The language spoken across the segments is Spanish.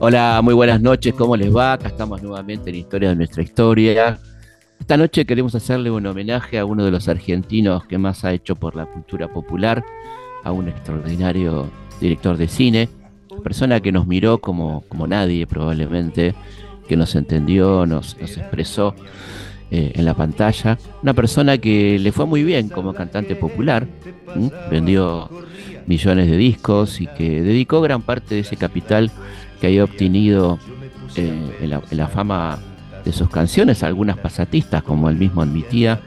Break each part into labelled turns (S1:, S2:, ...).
S1: Hola, muy buenas noches, ¿cómo les va? Acá estamos nuevamente en Historia de nuestra historia. Esta noche queremos hacerle un homenaje a uno de los argentinos que más ha hecho por la cultura popular, a un extraordinario director de cine, persona que nos miró como, como nadie probablemente, que nos entendió, nos, expresó eh, en la pantalla, una persona que le fue muy bien como cantante popular, vendió millones de discos y que dedicó gran parte de ese capital que había obtenido eh, en, la, fama de sus canciones, algunas pasatistas, como él mismo admitía,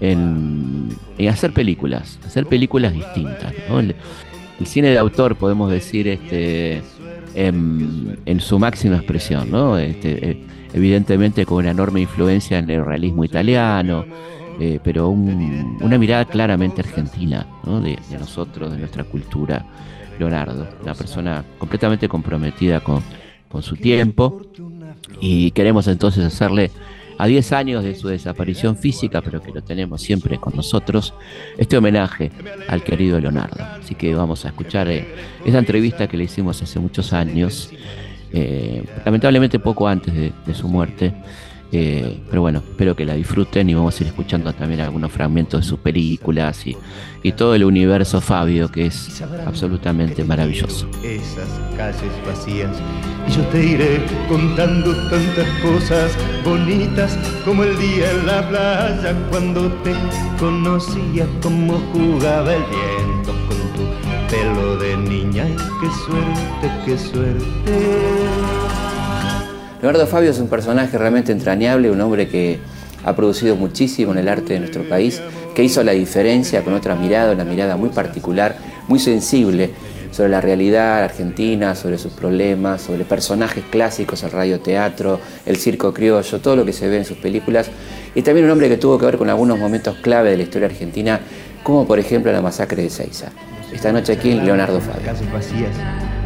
S1: en, hacer películas, hacer películas distintas. El, cine de autor, podemos decir, este, en, su máxima expresión, ¿no? Este, eh, evidentemente con una enorme influencia en el realismo italiano, eh, pero una mirada claramente argentina de, nosotros, de nuestra cultura Leonardo, una persona completamente comprometida con, su tiempo y queremos entonces hacerle a 10 años de su desaparición física, pero que lo tenemos siempre con nosotros, este homenaje al querido Leonardo. Así que vamos a escuchar eh, esa entrevista que le hicimos hace muchos años, eh, lamentablemente poco antes de su muerte, eh, pero bueno, espero que la disfruten y vamos a ir escuchando también algunos fragmentos de sus películas y, todo el universo Fabio que es absolutamente maravilloso.
S2: Esas calles vacías y yo te iré contando tantas cosas bonitas como el día en la playa cuando te conocía como jugaba el viento con tu pelo qué suerte, qué suerte.
S1: Leonardo Fabio es un personaje realmente entrañable, un hombre que ha producido muchísimo en el arte de nuestro país, que hizo la diferencia con otra mirada, una mirada muy particular, muy sensible sobre la realidad argentina, sobre sus problemas, sobre personajes clásicos, el radioteatro, el circo criollo, todo lo que se ve en sus películas. Y también un hombre que tuvo que ver con algunos momentos clave de la historia argentina, como por ejemplo la masacre de Seiza. Esta noche aquí en Leonardo Fabio.
S2: Calles vacías,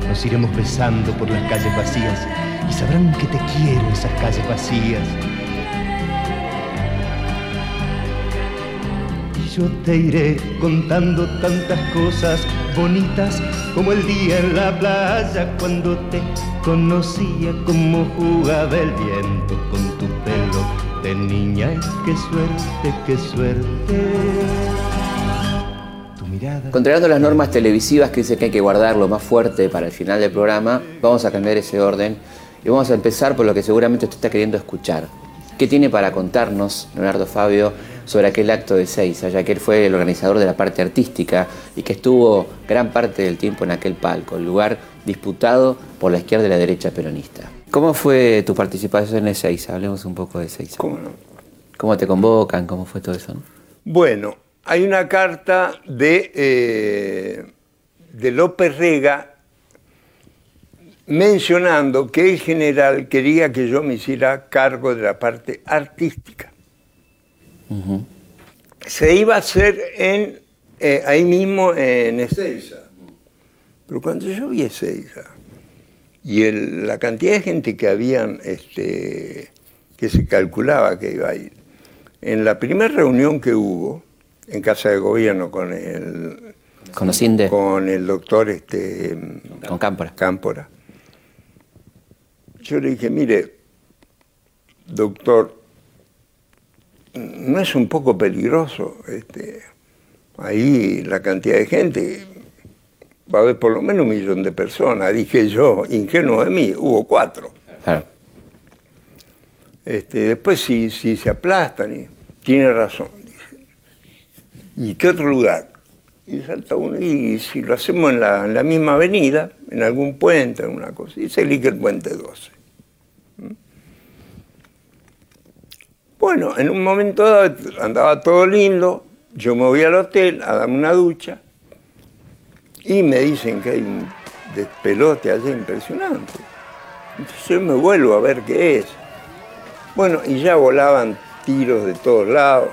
S2: nos iremos besando por las calles vacías y sabrán que te quiero esas calles vacías. Y yo te iré contando tantas cosas bonitas como el día en la playa cuando te conocía como jugaba el viento con tu pelo de niña. Y qué suerte, qué suerte.
S1: Controlando las normas televisivas que dice que hay que guardar lo más fuerte para el final del programa, vamos a cambiar ese orden y vamos a empezar por lo que seguramente usted está queriendo escuchar. ¿Qué tiene para contarnos Leonardo Fabio sobre aquel acto de Seiza, ya que él fue el organizador de la parte artística y que estuvo gran parte del tiempo en aquel palco, el lugar disputado por la izquierda y la derecha peronista? ¿Cómo fue tu participación en Seiza? Hablemos un poco de Seiza.
S3: ¿Cómo no?
S1: ¿Cómo te convocan? ¿Cómo fue todo eso?
S3: Bueno, hay una carta de, eh, de López Rega mencionando que el general quería que yo me hiciera cargo de la parte artística. Se iba a hacer en, eh, ahí mismo en Ezeiza. Pero cuando yo vi Ezeiza y la cantidad de gente que habían, este, que se calculaba que iba a ir, en la primera reunión que hubo en Casa de Gobierno con el,
S1: con,
S3: con el doctor este,
S1: con Cámpora.
S3: Cámpora yo le dije, mire, doctor, ¿no es un poco peligroso este, ahí la cantidad de gente? Va a haber por lo menos un millón de personas. Dije yo, ingenuo de mí, hubo cuatro. Este, después si, si se aplastan, y, tiene razón. ¿Y qué otro lugar? Y salta uno, y si lo hacemos en la, misma avenida, en algún puente, en una cosa, y se elige el puente 12. Bueno, en un momento dado andaba todo lindo, yo me voy al hotel a darme una ducha y me dicen que hay un despelote allá impresionante. Entonces yo me vuelvo a ver qué es. Bueno, y ya volaban tiros de todos lados.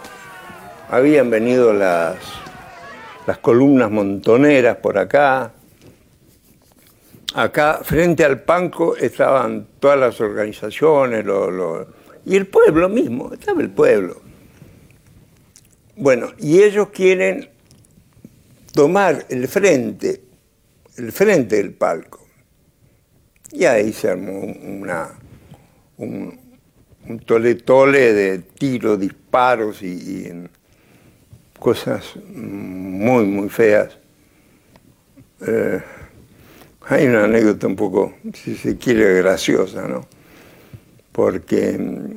S3: Habían venido las, las columnas montoneras por acá. Acá, frente al panco, estaban todas las organizaciones, y el pueblo mismo, estaba el pueblo. Bueno, y ellos quieren tomar el frente, el frente del palco. Y ahí se armó una, un, un tole tole de tiros, disparos y cosas muy, muy feas. Eh, hay una anécdota un poco, si se quiere, graciosa, ¿no? Porque mm,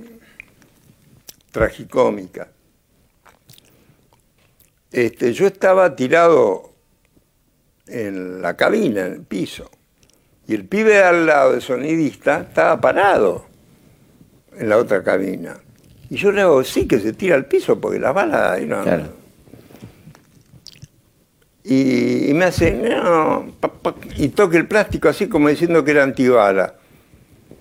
S3: tragicómica. Este, yo estaba tirado en la cabina, en el piso, y el pibe al lado del sonidista estaba parado en la otra cabina. Y yo le hago, sí, que se tira al piso porque la bala ahí no. Y, y, me hace, no, pa, pa, y toque el plástico así como diciendo que era antibala.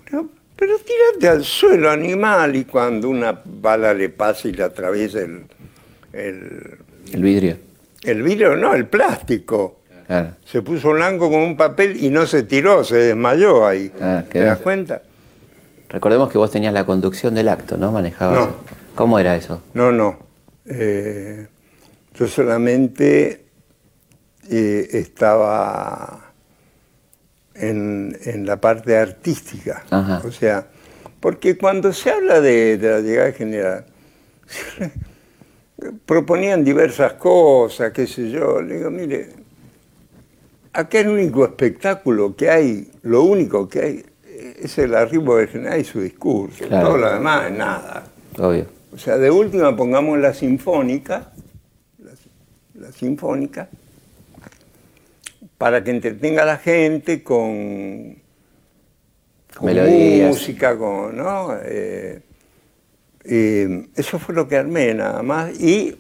S3: Pero, pero tírate al suelo, animal, y cuando una bala le pasa y le atraviesa el, el,
S1: el vidrio.
S3: El vidrio no, el plástico.
S1: Claro.
S3: Se puso blanco con un papel y no se tiró, se desmayó ahí.
S1: Ah,
S3: ¿Te das cuenta?
S1: Recordemos que vos tenías la conducción del acto, ¿no? Manejabas.
S3: No.
S1: ¿Cómo era eso?
S3: No, no. Eh, yo solamente eh, estaba en, en la parte artística.
S1: Ajá.
S3: O sea, porque cuando se habla de, de la llegada general, proponían diversas cosas, qué sé yo. Le digo, mire, acá el único espectáculo que hay, lo único que hay, es el arribo del general y su discurso.
S1: Claro.
S3: Todo lo demás es nada.
S1: Obvio.
S3: O sea, de última pongamos la sinfónica, la, la sinfónica, para que entretenga a la gente con, con
S1: Melodías.
S3: música, con, ¿no? Eh, y eso fue lo que armé nada más. Y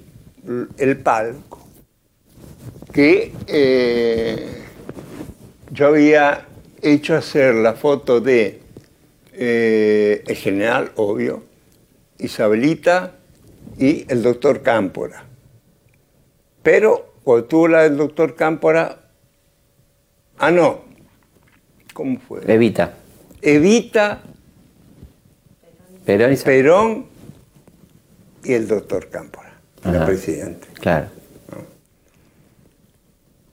S3: el palco, que eh, yo había hecho hacer la foto de eh, el general, obvio, Isabelita y el doctor Cámpora. Pero cuando tuvo la del doctor Cámpora, ah, no, ¿cómo fue?
S1: Evita.
S3: Evita,
S1: Perón y
S3: Perón y el doctor Cámpora, el presidente.
S1: Claro.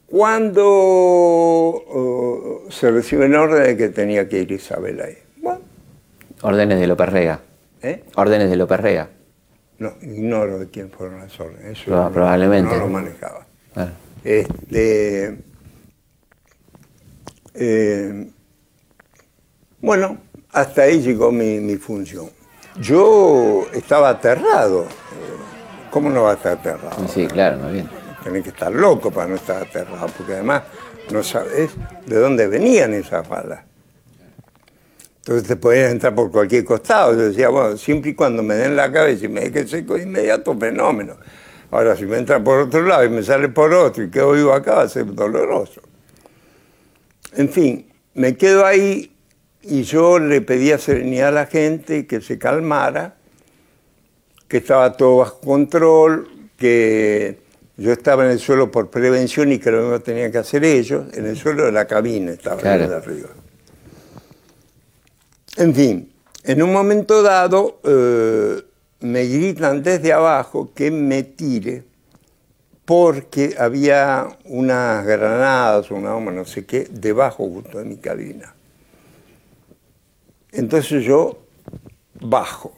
S3: Cuando oh, se recibe el orden de que tenía que ir Isabel ahí. Bueno,
S1: Órdenes de López Rega.
S3: ¿eh?
S1: Órdenes de López Rega.
S3: No, ignoro de quién fueron las órdenes. Eso
S1: probablemente.
S3: No lo manejaba.
S1: Claro.
S3: Este, eh, bueno, hasta ahí llegó mi, mi función. Yo estaba aterrado. ¿Cómo no va a estar aterrado?
S1: Sí, claro, muy bien.
S3: Tenés que estar loco para no estar aterrado, porque además no sabes de dónde venían esas balas. Entonces te podían entrar por cualquier costado. Yo decía, bueno, siempre y cuando me den la cabeza y me deje seco de inmediato, fenómeno. Ahora, si me entra por otro lado y me sale por otro y quedo vivo acá, va a ser doloroso. En fin, me quedo ahí y yo le pedía serenidad a la gente, que se calmara, que estaba todo bajo control, que yo estaba en el suelo por prevención y que lo mismo tenían que hacer ellos, en el suelo de la cabina estaba
S1: Claro.
S3: de arriba. En fin, en un momento dado eh, me gritan desde abajo que me tire porque había unas granadas o una bomba, no sé qué, debajo justo de mi cabina. Entonces yo bajo.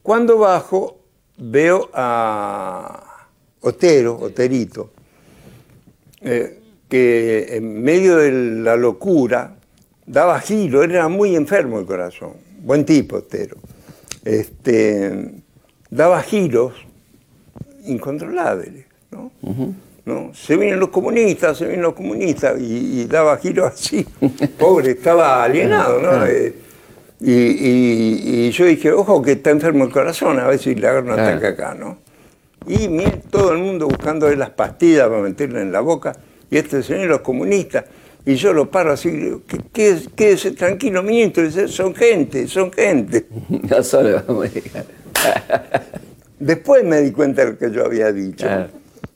S3: Cuando bajo, veo a Otero, Oterito, eh, que en medio de la locura daba giro, era muy enfermo el corazón, buen tipo Otero. Este, daba giros incontrolables, ¿no? ¿no? Se vienen los comunistas, se vienen los comunistas, y, y daba giros así. Pobre, estaba alienado, ¿no? Eh, y, y- y yo dije, ojo que está enfermo el corazón, a ver si le agarro un ataque acá, ¿no? Y todo el mundo buscando las pastillas para meterle en la boca, y este señor los comunistas, y yo lo paro así, digo, "¿Qué- qué- quédese tranquilo, ministro, son gente, son gente.
S1: No solo vamos a.
S3: Después me di cuenta de lo que yo había dicho.
S1: Claro.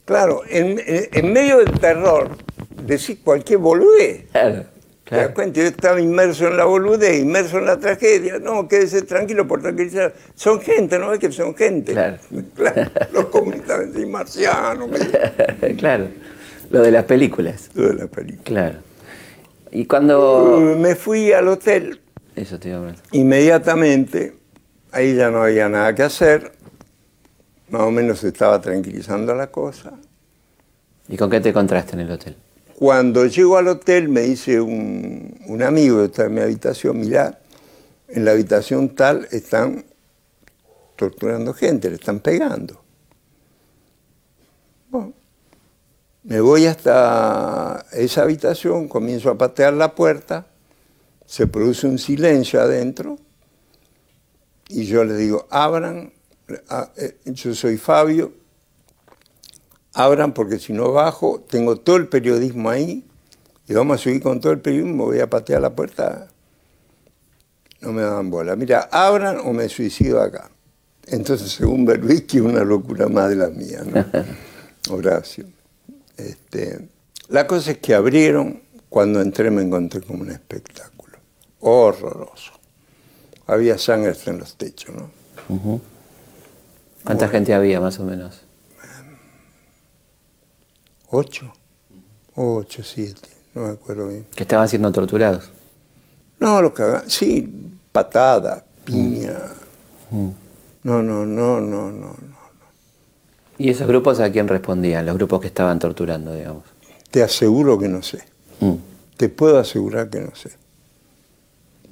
S3: Claro, en, medio del terror, decir cualquier boludez.
S1: Claro.
S3: ¿Te das cuenta? Yo estaba inmerso en la boludez, inmerso en la tragedia. No, quédese tranquilo por tranquilizar. Son gente, ¿no ves que son gente?
S1: Claro.
S3: Claro, los comunistas y marcianos.
S1: claro. Lo de las películas.
S3: Lo de la película.
S1: Claro. Y cuando.
S3: Me fui al hotel
S1: Eso te iba a
S3: inmediatamente. Ahí ya no había nada que hacer. Más o menos se estaba tranquilizando la cosa.
S1: ¿Y con qué te encontraste en el hotel?
S3: Cuando llego al hotel me dice un, un amigo está en mi habitación, mirá, en la habitación tal están torturando gente, le están pegando. Bueno, me voy hasta esa habitación, comienzo a patear la puerta, se produce un silencio adentro y yo le digo, abran, yo soy Fabio, abran porque si no bajo, tengo todo el periodismo ahí y vamos a subir con todo el periodismo, voy a patear la puerta, no me dan bola. Mira, abran o me suicido acá. Entonces, según Berbisky, una locura más de la mía, ¿no? Horacio. Este, la cosa es que abrieron, cuando entré me encontré como un espectáculo, horroroso. Había sangre hasta en los techos, ¿no?
S1: ¿Cuánta gente había más o menos?
S3: ¿Ocho? Ocho, siete, no me acuerdo bien.
S1: Que estaban siendo torturados.
S3: No, lo que sí, patada, piña. No, no, no, no, no, no.
S1: ¿Y esos grupos a quién respondían? Los grupos que estaban torturando, digamos.
S3: Te aseguro que no sé.
S1: Mm.
S3: Te puedo asegurar que no sé.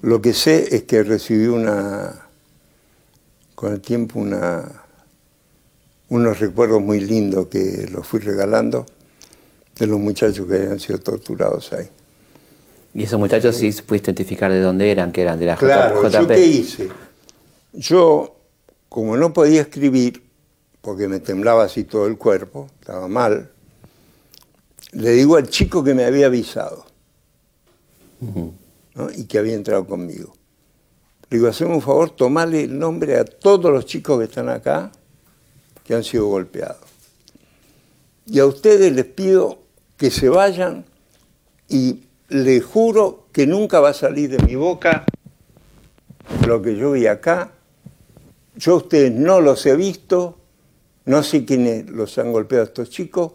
S3: Lo que sé es que recibí una, con el tiempo, una, unos recuerdos muy lindos que los fui regalando de los muchachos que habían sido torturados ahí.
S1: ¿Y esos muchachos sí pudiste identificar de dónde eran? Que eran de la
S3: Claro, ¿yo
S1: JP.
S3: qué hice? Yo, como no podía escribir, porque me temblaba así todo el cuerpo, estaba mal, le digo al chico que me había avisado ¿no? y que había entrado conmigo. Le digo, haceme un favor, tomale el nombre a todos los chicos que están acá que han sido golpeados. Y a ustedes les pido que se vayan y les juro que nunca va a salir de mi boca lo que yo vi acá. Yo a ustedes no los he visto, no sé quiénes los han golpeado a estos chicos.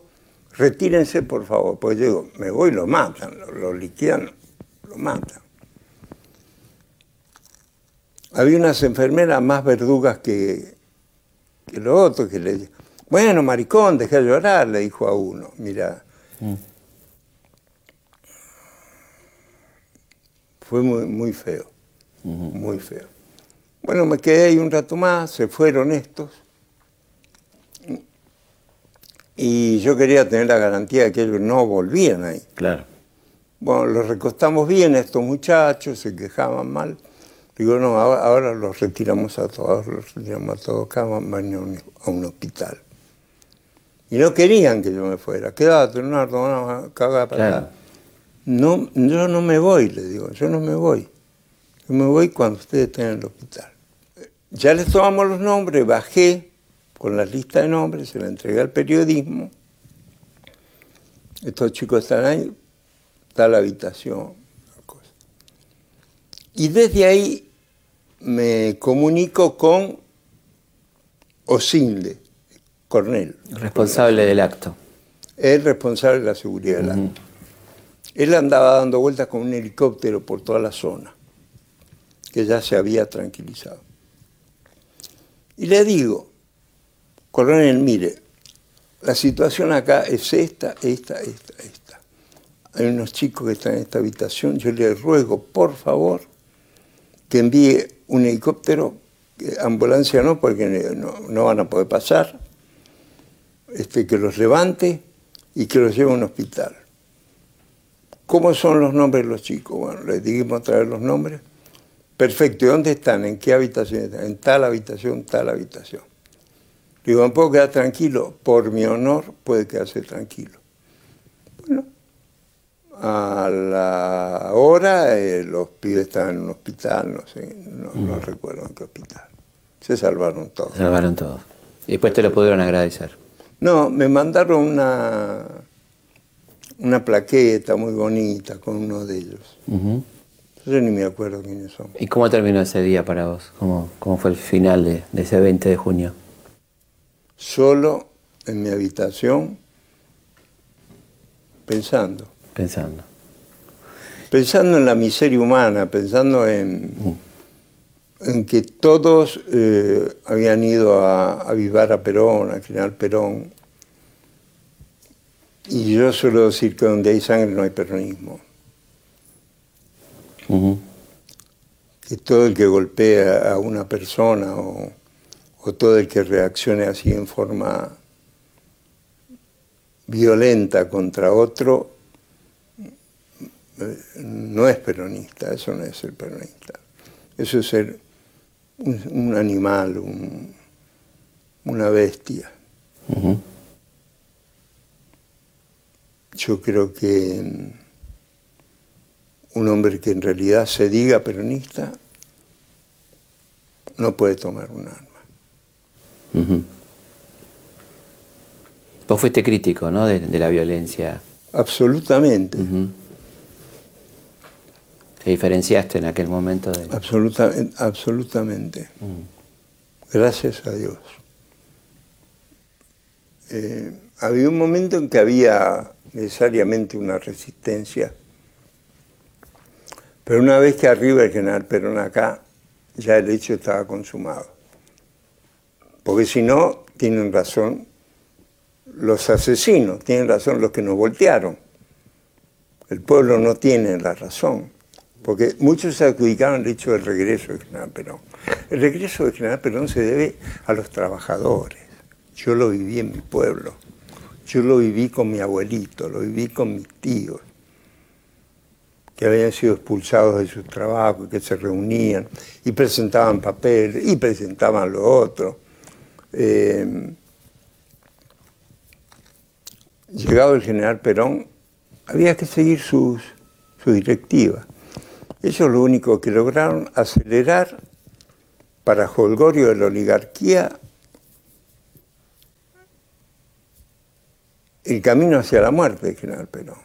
S3: Retírense, por favor, porque yo digo, me voy y lo matan, lo, lo liquidan, lo matan. Había unas enfermeras más verdugas que, que los otros que le bueno, maricón, deja de llorar, le dijo a uno, mira. Fue muy, muy feo, muy feo. Bueno, me quedé ahí un rato más, se fueron estos. Y yo quería tener la garantía de que ellos no volvían ahí.
S1: Claro.
S3: Bueno, los recostamos bien a estos muchachos, se quejaban mal. Digo, no, ahora, ahora los retiramos a todos, los retiramos a todos, acá van a un, a un hospital. Y no querían que yo me fuera. Quédate, Leonardo, no, caga para
S1: Claro.
S3: No, yo no me voy, le digo, yo no me voy. Yo me voy cuando ustedes estén en el hospital. Ya les tomamos los nombres, bajé con la lista de nombres, se la entregué al periodismo. Estos chicos están ahí, está la habitación. Y desde ahí me comunico con Osinde, Cornel.
S1: Responsable del acto.
S3: Es responsable de la seguridad del acto. Él andaba dando vueltas con un helicóptero por toda la zona, que ya se había tranquilizado. Y le digo, coronel, mire, la situación acá es esta, esta, esta, esta. Hay unos chicos que están en esta habitación, yo le ruego, por favor, que envíe un helicóptero, ambulancia no, porque no, van a poder pasar, este, que los levante y que los lleve a un hospital. ¿Cómo son los nombres de los chicos? Bueno, les dijimos traer los nombres. Perfecto, ¿y dónde están? ¿En qué habitación están? En tal habitación, tal habitación. Digo, ¿me puedo quedar tranquilo? Por mi honor, puede quedarse tranquilo. Bueno, a la hora eh, los pibes estaban en un hospital, no sé, no, no recuerdo en qué hospital. Se salvaron todos.
S1: Salvaron todos. Y después te lo pudieron agradecer.
S3: No, me mandaron una, una plaqueta muy bonita con uno de ellos. Yo ni me acuerdo quiénes son.
S1: ¿Y cómo terminó ese día para vos? ¿Cómo, cómo fue el final de, de ese 20 de junio?
S3: Solo en mi habitación, pensando.
S1: Pensando.
S3: Pensando en la miseria humana, pensando en, en que todos eh, habían ido a, a vivar a Perón, a General Perón. Y yo suelo decir que donde hay sangre no hay peronismo. Que todo el que golpea a una persona o, o todo el que reaccione así en forma violenta contra otro no es peronista, eso no es ser peronista. Eso es ser un, un animal, un, una bestia. Yo creo que un hombre que en realidad se diga peronista no puede tomar un arma.
S1: Vos fuiste crítico, ¿no? De, de la violencia.
S3: Absolutamente.
S1: Te diferenciaste en aquel momento de...
S3: Absoluta, absolutamente. Gracias a Dios. Eh, había un momento en que había necesariamente una resistencia, pero una vez que arriba el general Perón acá, ya el hecho estaba consumado. Porque si no, tienen razón los asesinos, tienen razón los que nos voltearon. El pueblo no tiene la razón, porque muchos se adjudicaron el hecho del regreso del general Perón. El regreso del general Perón se debe a los trabajadores. Yo lo viví en mi pueblo, yo lo viví con mi abuelito, lo viví con mis tíos, que habían sido expulsados de sus trabajos, que se reunían y presentaban papeles y presentaban lo otro. Eh, llegado el general Perón, había que seguir sus, su directiva. Ellos lo único que lograron acelerar para Holgorio de la oligarquía el camino hacia la muerte del general Perón.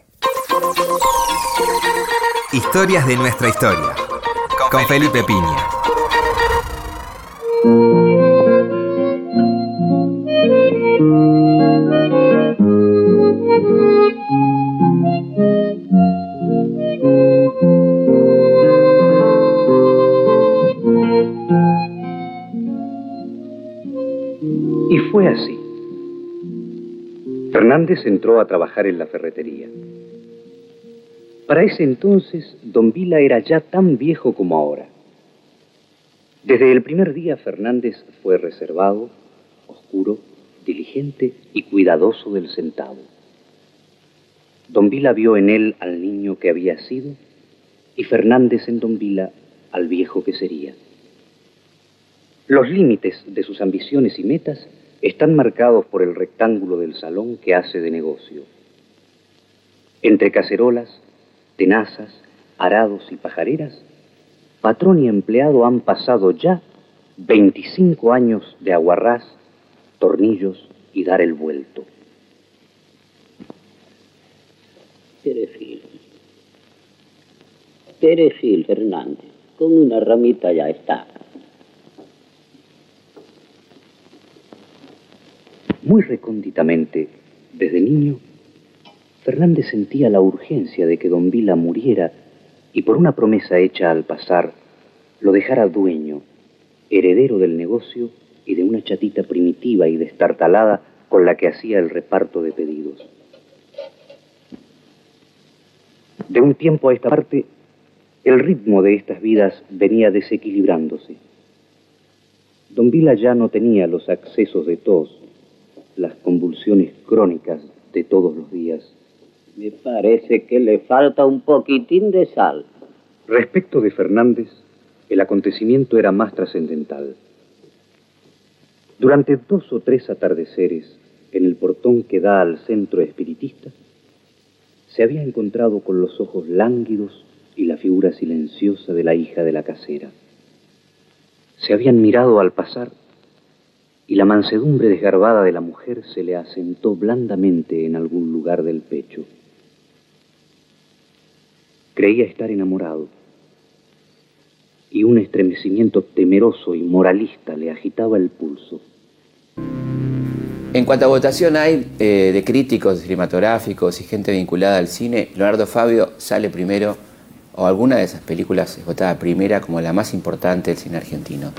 S4: Historias de nuestra historia. Con Felipe Piña.
S5: Fernández entró a trabajar en la ferretería. Para ese entonces, don Vila era ya tan viejo como ahora. Desde el primer día Fernández fue reservado, oscuro, diligente y cuidadoso del centavo. Don Vila vio en él al niño que había sido y Fernández en Don Vila al viejo que sería. Los límites de sus ambiciones y metas están marcados por el rectángulo del salón que hace de negocio. Entre cacerolas, tenazas, arados y pajareras, patrón y empleado han pasado ya 25 años de aguarrás, tornillos y dar el vuelto.
S6: Perejil. Perejil, Fernández. Con una ramita ya está.
S5: Muy recónditamente, desde niño, Fernández sentía la urgencia de que don Vila muriera y por una promesa hecha al pasar, lo dejara dueño, heredero del negocio y de una chatita primitiva y destartalada con la que hacía el reparto de pedidos. De un tiempo a esta parte, el ritmo de estas vidas venía desequilibrándose. Don Vila ya no tenía los accesos de tos, las convulsiones crónicas de todos los días.
S6: Me parece que le falta un poquitín de sal.
S5: Respecto de Fernández, el acontecimiento era más trascendental. Durante dos o tres atardeceres, en el portón que da al centro espiritista, se había encontrado con los ojos lánguidos y la figura silenciosa de la hija de la casera. Se habían mirado al pasar y la mansedumbre desgarbada de la mujer se le asentó blandamente en algún lugar del pecho. Creía estar enamorado. Y un estremecimiento temeroso y moralista le agitaba el pulso.
S1: En cuanto a votación hay eh, de críticos cinematográficos y gente vinculada al cine, Leonardo Fabio sale primero, o alguna de esas películas es votada primera como la más importante del cine argentino.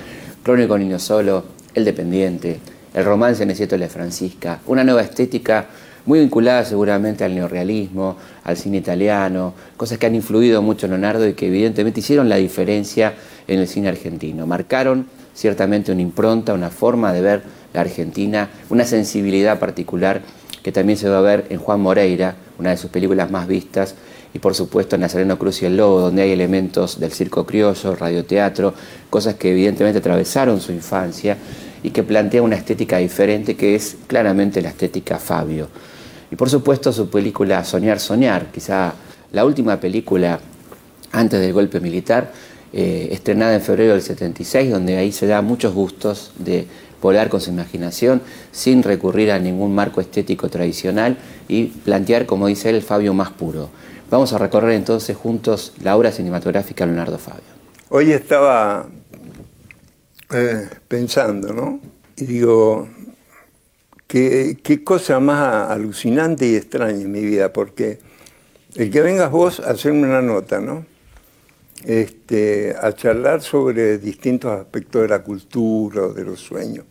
S1: Crónico Niño Solo, El Dependiente, El Romance de la Francisca, una nueva estética muy vinculada seguramente al neorrealismo, al cine italiano, cosas que han influido mucho en Leonardo y que evidentemente hicieron la diferencia en el cine argentino. Marcaron ciertamente una impronta, una forma de ver la Argentina, una sensibilidad particular que también se va a ver en Juan Moreira, una de sus películas más vistas, y por supuesto en Nazareno Cruz y el Lobo, donde hay elementos del circo criollo, radioteatro, cosas que evidentemente atravesaron su infancia y que plantea una estética diferente que es claramente la estética Fabio. Y por supuesto su película Soñar, Soñar, quizá la última película antes del golpe militar, eh, estrenada en febrero del 76, donde ahí se da muchos gustos de volar con su imaginación sin recurrir a ningún marco estético tradicional y plantear, como dice él, el Fabio más puro. Vamos a recorrer entonces juntos la obra cinematográfica Leonardo Fabio.
S3: Hoy estaba eh, pensando, ¿no? Y digo, qué, cosa más alucinante y extraña en mi vida, porque el que vengas vos a hacerme una nota, ¿no? este, a charlar sobre distintos aspectos de la cultura o de los sueños.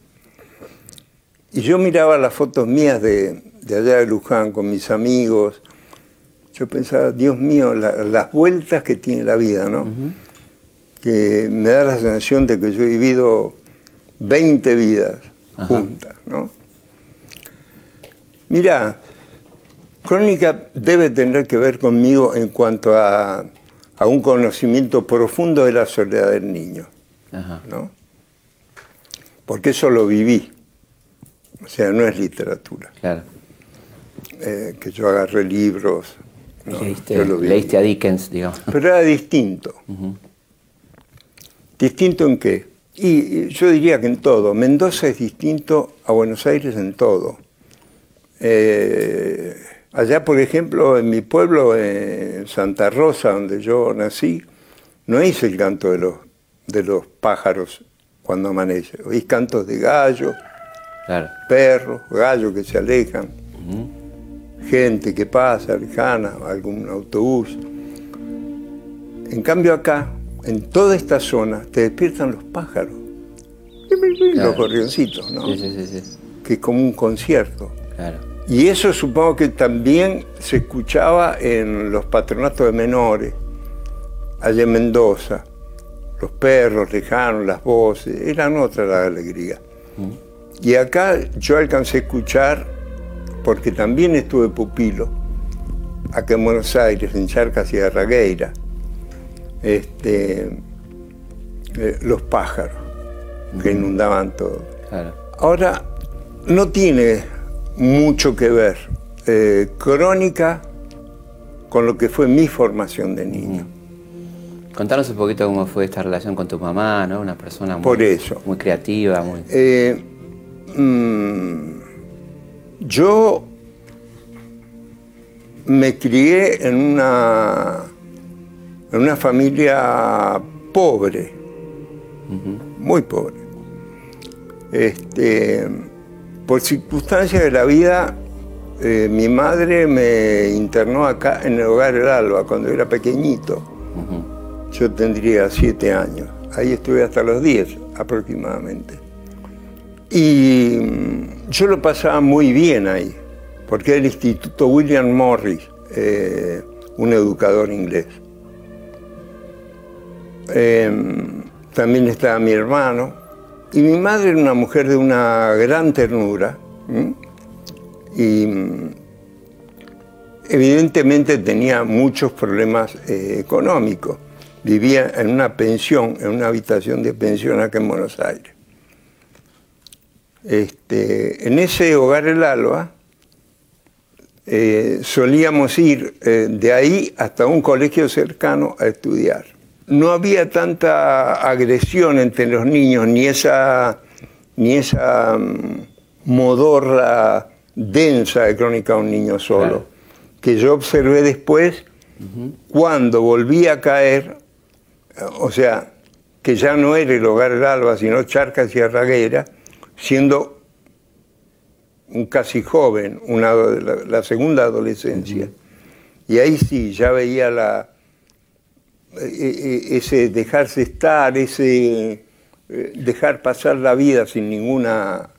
S3: Y yo miraba las fotos mías de, allá de Luján con mis amigos. Yo pensaba, Dios mío, las vueltas que tiene la vida, ¿no? Que me da la sensación de que yo he vivido 20 vidas juntas, ¿no? Mira, Crónica debe tener que ver conmigo en cuanto a a un conocimiento profundo de la soledad del niño. ¿no? Porque eso lo viví. O sea, no es literatura.
S1: Claro.
S3: Eh, que yo agarré libros.
S1: leíste, a Dickens, digamos.
S3: Pero era distinto. ¿Distinto en qué? Y yo diría que en todo. Mendoza es distinto a Buenos Aires en todo. Eh, Allá, por ejemplo, en mi pueblo, en Santa Rosa, donde yo nací, no hice el canto de los, de los pájaros cuando amanece. Oís cantos de gallos, perros, gallos que se alejan, gente que pasa lejana, algún autobús. En cambio acá, en toda esta zona, te despiertan los pájaros. Los gorrioncitos, ¿no? Sí, sí, sí, que es como un concierto. Claro. Y eso supongo que también se escuchaba en los patronatos de menores, allá en Mendoza. Los perros lejanos, las voces, eran otra la alegría. Y acá yo alcancé a escuchar, porque también estuve pupilo, acá en Buenos Aires, en Charcas y Arragueira, este, eh, los pájaros que inundaban todo. Ahora, no tiene mucho que ver. Eh, crónica con lo que fue mi formación de niño.
S1: Mm. Contanos un poquito cómo fue esta relación con tu mamá, ¿no? Una persona muy,
S3: Por eso.
S1: muy creativa. Muy...
S3: Eh, mm, yo me crié en una, en una familia pobre, muy pobre. Este, por circunstancias de la vida, eh, mi madre me internó acá en el hogar del Alba cuando era pequeñito. Yo tendría siete años. Ahí estuve hasta los diez aproximadamente. Y mm, yo lo pasaba muy bien ahí, porque era el Instituto William Morris, eh, un educador inglés. Em, también estaba mi hermano, y mi madre era una mujer de una gran ternura y evidentemente tenía muchos problemas eh, económicos. Vivía en una pensión, en una habitación de pensión acá en Buenos Aires. Este, en ese hogar El Alba eh, solíamos ir eh, de ahí hasta un colegio cercano a estudiar no había tanta agresión entre los niños, ni esa, ni esa mm, modorra densa de crónica de un niño solo, que yo observé después Cuando volví a caer, o sea, que ya no era el hogar del Alba, sino Charcas y Arraguera, siendo un casi joven, una, la, la segunda adolescencia. Y ahí sí, ya veía la, ese dejarse estar, ese eh, dejar pasar la vida sin ninguna,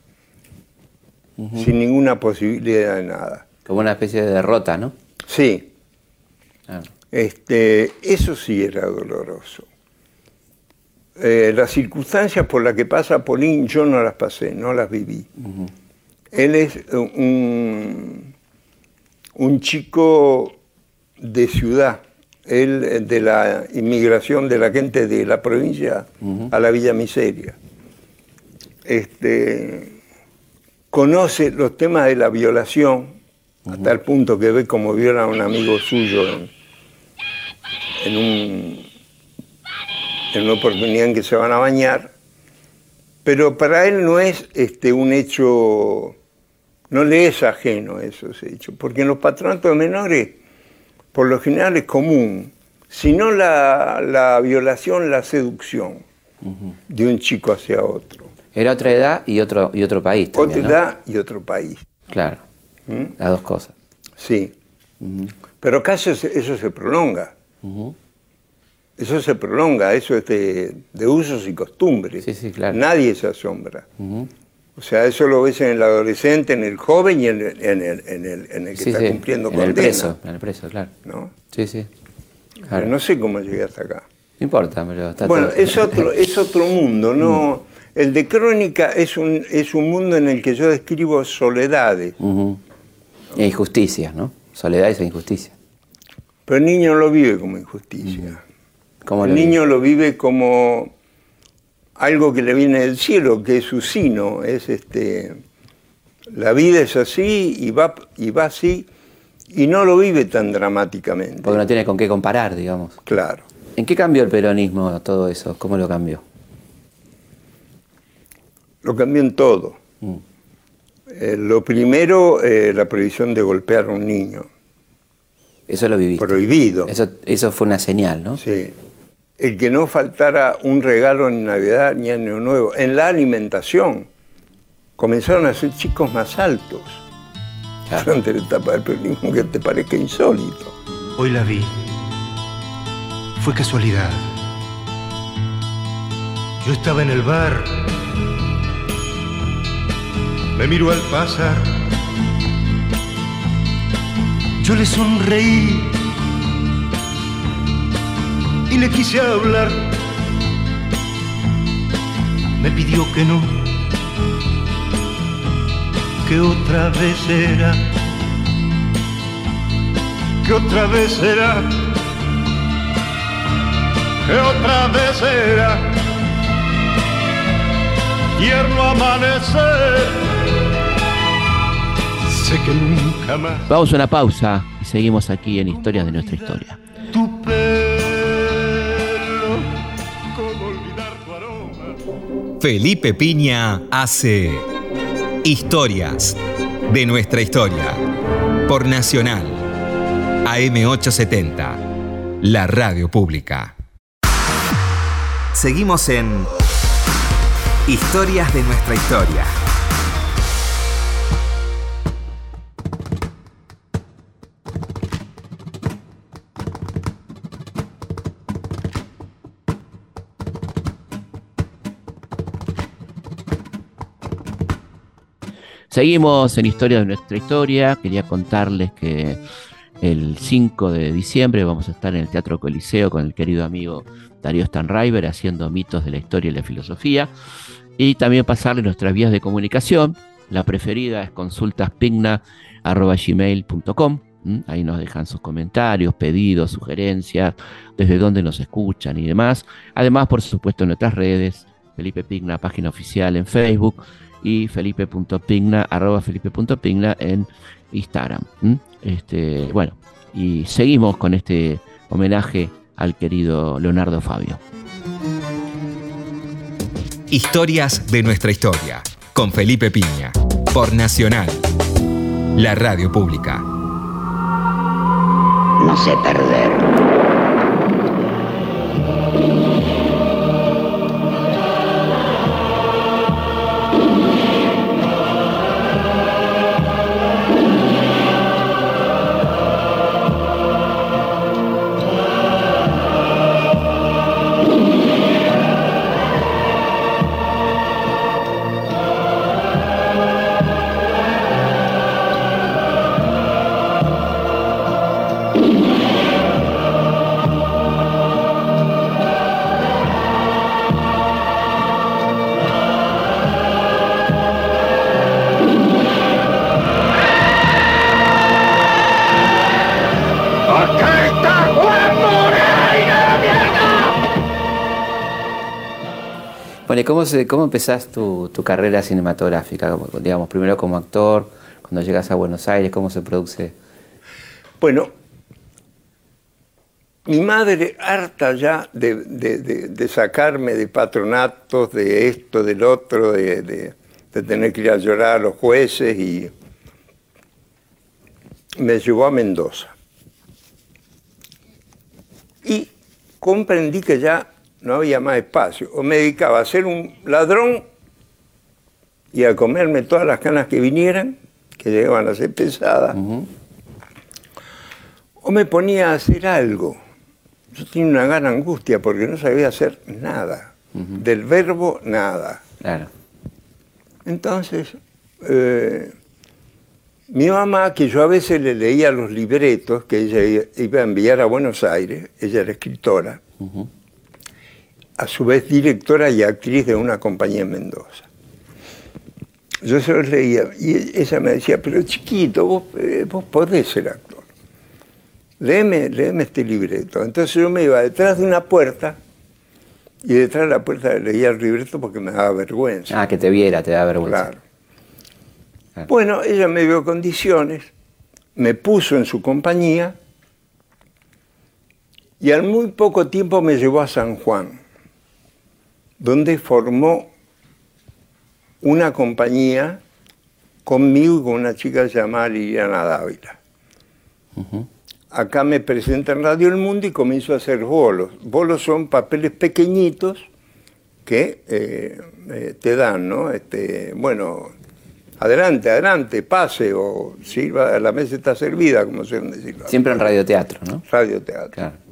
S3: sin ninguna posibilidad de nada.
S7: Como una especie de derrota, ¿no?
S3: Sí,
S7: Claro.
S3: este, eso sí era doloroso. Eh, las circunstancias por las que pasa Polín yo no las pasé, no las viví. Él es un, un chico de ciudad, él eh, de la inmigración de la gente de la provincia a la Villa Miseria. Este, conoce los temas de la violación, hasta el punto que ve como viola a un amigo suyo en, en un- en una oportunidad en que se van a bañar, pero para él no es este, un hecho, no le es ajeno esos hechos, porque en los patronatos de menores, por lo general es común, sino la, la violación, la seducción de un chico hacia otro.
S7: Era otra edad y otro, y otro país
S3: Otra edad y otro país.
S7: Claro,
S3: ¿Mm?
S7: las dos cosas.
S3: Sí. Pero acá eso, se- prolonga. Eso se prolonga, eso es de, de usos y costumbres.
S7: Sí, sí, claro.
S3: Nadie se asombra. O sea, eso lo ves en el adolescente, en el joven y en el, en el- en el- en el que
S7: Sí,
S3: está
S7: sí,
S3: cumpliendo
S7: en el
S3: condena.
S7: preso, en el preso, claro.
S3: ¿no?
S7: Sí, sí. Claro.
S3: no sé cómo llegué hasta acá.
S7: No importa, pero está
S3: Bueno,
S7: todo-
S3: es otro, es otro mundo, ¿no?
S7: Mm.
S3: El de crónica es un, es un mundo en el que yo describo soledades.
S7: E injusticias, ¿no? Soledades e injusticias.
S3: pero el niño no lo vive como injusticia.
S7: ¿Cómo
S3: el
S7: lo
S3: niño lo vive como algo que le viene del cielo, que es su sino, es este la vida es así y va y va así y no lo vive tan dramáticamente.
S7: Porque no tiene con qué comparar, digamos.
S3: Claro.
S7: ¿En qué cambió el peronismo todo eso? ¿Cómo lo cambió?
S3: Lo cambió en todo.
S7: Mm.
S3: Eh, lo primero, eh, la prohibición de golpear a un niño.
S7: Eso lo viviste.
S3: Prohibido.
S7: Eso, eso fue una señal, ¿no?
S3: Sí. El que no faltara un regalo en Navidad ni Año Nuevo. En la alimentación comenzaron a ser chicos más altos.
S7: Claro.
S3: Durante la etapa del peronismo que te parezca insólito.
S2: Hoy la vi. Fue casualidad. Yo estaba en el bar. Me miró al pasar. Yo le sonreí y le quise hablar. Me pidió que no, que otra vez era que otra vez será, que otra vez será, tierno amanecer, sé que nunca más
S1: Vamos a una pausa y seguimos aquí en Historias de nuestra historia.
S2: tu
S4: Felipe Piña hace Historias de nuestra historia por Nacional AM870, la radio pública. Seguimos en Historias de nuestra historia.
S1: Seguimos en Historia de nuestra historia. Quería contarles que el 5 de diciembre vamos a estar en el Teatro Coliseo con el querido amigo Darío Stanriver haciendo mitos de la historia y la filosofía. Y también pasarles nuestras vías de comunicación. La preferida es consultaspigna.gmail.com. Ahí nos dejan sus comentarios, pedidos, sugerencias, desde dónde nos escuchan y demás. Además, por supuesto, en nuestras redes, Felipe Pigna, página oficial en Facebook y felipe.pigna, arroba felipe.pigna en Instagram. Este, bueno, y seguimos con este homenaje al querido Leonardo Fabio.
S4: Historias de nuestra historia con Felipe Piña por Nacional, la radio pública.
S6: no sé perder.
S7: Cómo, se, cómo empezás tu, carrera cinematográfica? Digamos, primero como actor, cuando llegas a Buenos Aires, ¿cómo se produce?
S3: Bueno, mi madre, harta ya de, de- sacarme de patronatos, de esto, del otro, de tener que ir a llorar a los jueces, y me llevó a Mendoza. Y comprendí que ya no había más espacio. O me dedicaba a ser un ladrón y a comerme todas las canas que vinieran, que llegaban a ser pesadas o me ponía a hacer algo. Yo tenía una gran angustia porque no sabía hacer nada. Del verbo, nada.
S7: Claro.
S3: Entonces, eh, mi mamá, que yo a veces le leía los libretos que ella iba a enviar a Buenos Aires, ella era escritora, a su vez directora y actriz de una compañía en Mendoza. Yo se los leía y ella me decía, pero chiquito, vos, eh, vos podés ser actor. Léeme, léeme este libreto. Entonces yo me iba detrás de una puerta y detrás de la puerta leía el libreto porque me daba vergüenza.
S7: Ah, que te viera, te da vergüenza.
S3: Claro.
S7: Claro.
S3: Bueno, ella me dio condiciones, me puso en su compañía y al muy poco tiempo me llevó a San Juan, donde formó una compañía conmigo y con una chica llamada Liliana Dávila. Acá me presenta en Radio El Mundo y comienzo a hacer bolos. Bolos son papeles pequeñitos que eh, eh, te dan, ¿no? Este, bueno, adelante, adelante, pase o sirva, la mesa está servida, como se decirlo.
S7: Siempre en radioteatro, ¿no?
S3: Radioteatro.
S7: Claro.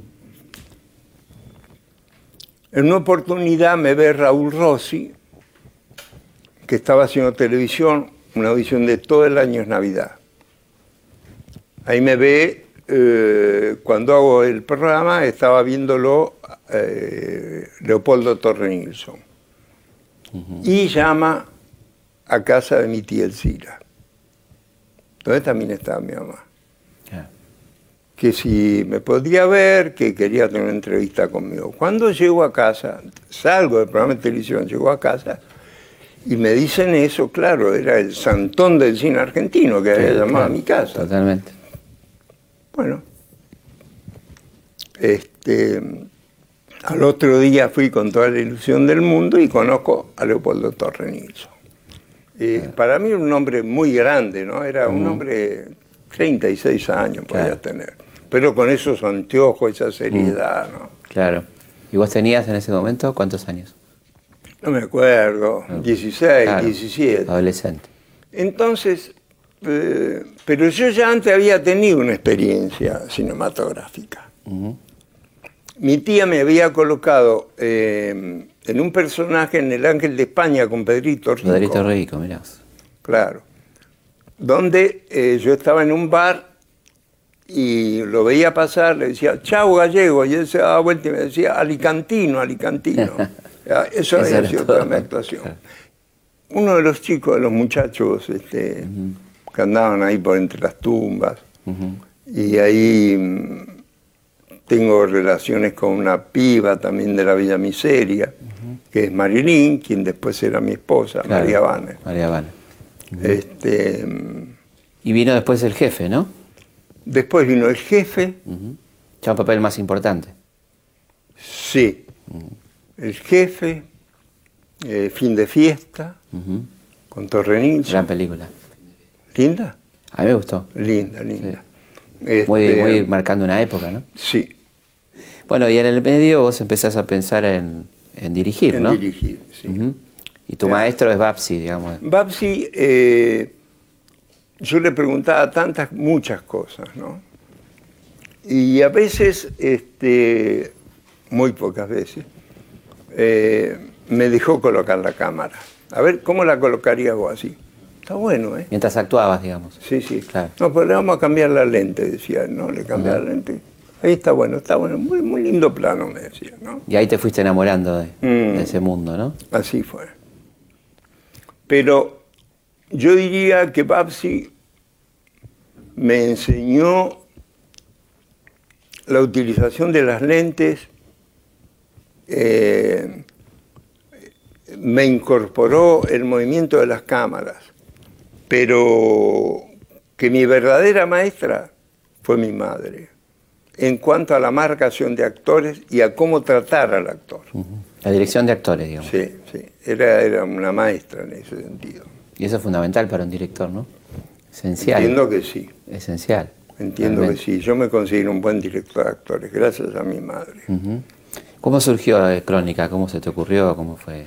S3: En una oportunidad me ve Raúl Rossi, que estaba haciendo televisión, una audición de todo el año es Navidad. Ahí me ve, eh, cuando hago el programa, estaba viéndolo eh, Leopoldo Torre Nilsson. Y llama a casa de mi tía Elcira, donde también estaba mi mamá. Que si me podía ver, que quería tener una entrevista conmigo. Cuando llego a casa, salgo del programa de televisión, llego a casa y me dicen eso, claro, era el santón del cine argentino que había llamado a mi casa.
S7: Totalmente.
S3: Bueno, este, al otro día fui con toda la ilusión del mundo y conozco a Leopoldo Torre Nilsson. Eh, Para mí era un hombre muy grande, ¿no? Era un hombre 36 años podía tener, pero con esos anteojos, esa seriedad, ¿no?
S7: Claro. ¿Y vos tenías en ese momento cuántos años?
S3: No me acuerdo, 16,
S7: Claro.
S3: 17.
S7: Adolescente.
S3: Entonces, eh, pero yo ya antes había tenido una experiencia cinematográfica. Mi tía me había colocado eh, en un personaje en El Ángel de España con Pedrito Rico.
S7: Rodrito Rico, mirá.
S3: Claro. Donde eh, yo estaba en un bar y lo veía pasar, le decía, chau gallego, y él se daba vuelta y me decía, alicantino, alicantino. Eso había sido toda mi actuación. Uno de los chicos, de los muchachos este, que andaban ahí por entre las tumbas, y ahí mm, tengo relaciones con una piba también de la Villa Miseria, que es Marilyn, quien después era mi esposa,
S7: Claro.
S3: María Banner.
S7: María Habana.
S3: Este, mm,
S7: Y vino después el jefe, ¿no?
S3: Después vino el jefe,
S7: Ya un papel más importante.
S3: sí, el jefe, eh, fin de fiesta,
S7: Ujú.
S3: con Torre Nilsson.
S7: Gran película.
S3: Linda,
S7: A mí me gustó.
S3: linda, linda.
S7: Muy,
S3: Este,
S7: muy marcando una época, ¿no?
S3: Sí,
S7: Bueno, y en el medio vos empezás a pensar en, en dirigir,
S3: en
S7: ¿no?
S3: dirigir. sí.
S7: Y tu maestro es Babsi, digamos.
S3: Babsi, eh, yo le preguntaba tantas, muchas cosas, ¿no? Y a veces, este, muy pocas veces, eh, me dejó colocar la cámara. A ver, ¿cómo la colocaría vos así? Está bueno, ¿eh?
S7: Mientras actuabas, digamos.
S3: Sí, sí.
S7: Claro.
S3: No, pero le vamos a cambiar la lente, decía ¿no? Le cambié la lente. Ahí está bueno, está bueno. Muy, muy lindo plano, me decía, ¿no?
S7: Y ahí te fuiste enamorando de,
S3: Mm.
S7: de ese mundo, ¿no?
S3: Así fue. Pero yo diría que Babsi me enseñó la utilización de las lentes, eh, me incorporó el movimiento de las cámaras, pero que mi verdadera maestra fue mi madre, en cuanto a la marcación de actores y a cómo tratar al actor.
S7: La dirección de actores, digamos.
S3: Sí, sí, era, era una maestra en ese sentido.
S7: Y eso es fundamental para un director, ¿no? Esencial.
S3: Entiendo que sí,
S7: Esencial.
S3: entiendo
S7: Realmente.
S3: que sí. Yo me considero un buen director de actores, gracias a mi madre.
S7: ¿Cómo surgió eh, Crónica? ¿Cómo se te ocurrió? ¿Cómo fue?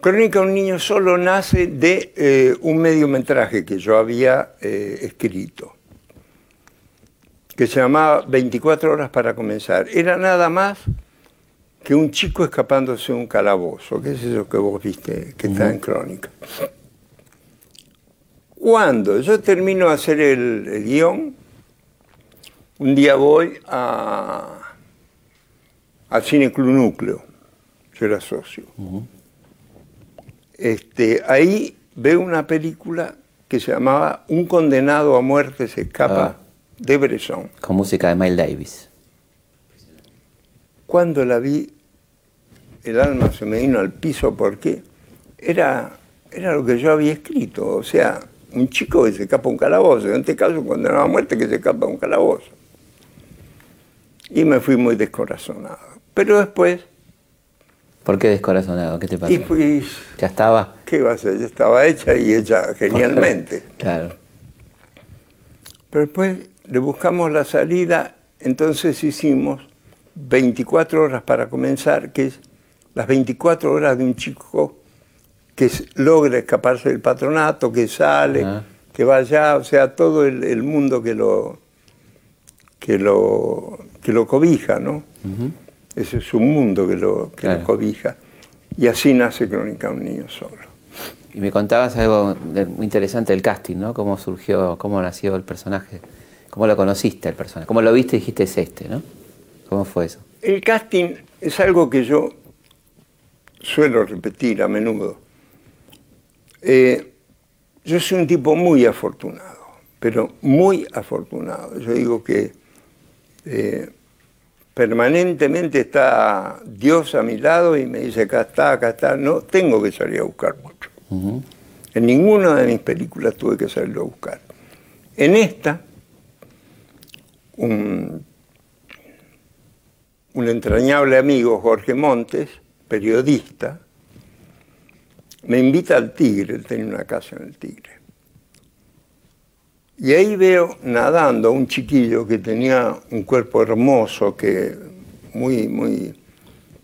S3: Crónica Un Niño Solo nace de eh, un mediometraje que yo había eh, escrito, que se llamaba 24 horas para comenzar. Era nada más que un chico escapándose de un calabozo, que es eso que vos viste que está en Crónica. Cuando yo termino de hacer el, el guion, un día voy a, al Cine Club Núcleo, yo era socio. Este, ahí veo una película que se llamaba Un condenado a muerte se escapa
S7: Ah.
S3: de Bresson.
S7: Con música de Miles Davis.
S3: Cuando la vi, el alma se me vino al piso porque era, era lo que yo había escrito. O sea, un chico que se escapa a un calabozo. En este caso, condenado a muerte que se escapa a un calabozo. Y me fui muy descorazonado. Pero después,
S7: ¿Por qué descorazonado? ¿Qué te pasó?
S3: y fui,
S7: Ya estaba.
S3: ¿qué iba a hacer? Ya estaba hecha y hecha genialmente.
S7: Claro.
S3: Pero después le buscamos la salida, entonces hicimos 24 horas para comenzar, que es las 24 horas de un chico que logra escaparse del patronato, que sale, que va allá, o sea, todo el, el mundo que lo, que lo, que lo cobija, ¿no? Ese es un mundo que lo, que lo cobija. Y así nace Crónica de un niño solo.
S7: Y me contabas algo muy interesante del casting, ¿no? Cómo surgió, cómo nació el personaje, cómo lo conociste el personaje, cómo lo viste y dijiste es este, ¿no? ¿Cómo fue eso?
S3: El casting es algo que yo suelo repetir a menudo. Eh, yo soy un tipo muy afortunado, pero muy afortunado. Yo digo que eh, permanentemente está Dios a mi lado y me dice, acá está, acá está. No tengo que salir a buscar mucho. En ninguna de mis películas tuve que salirlo a buscar. En esta, un, un entrañable amigo, Jorge Montes, periodista, me invita al Tigre, él tenía una casa en el Tigre. Y ahí veo nadando a un chiquillo que tenía un cuerpo hermoso, que muy, muy,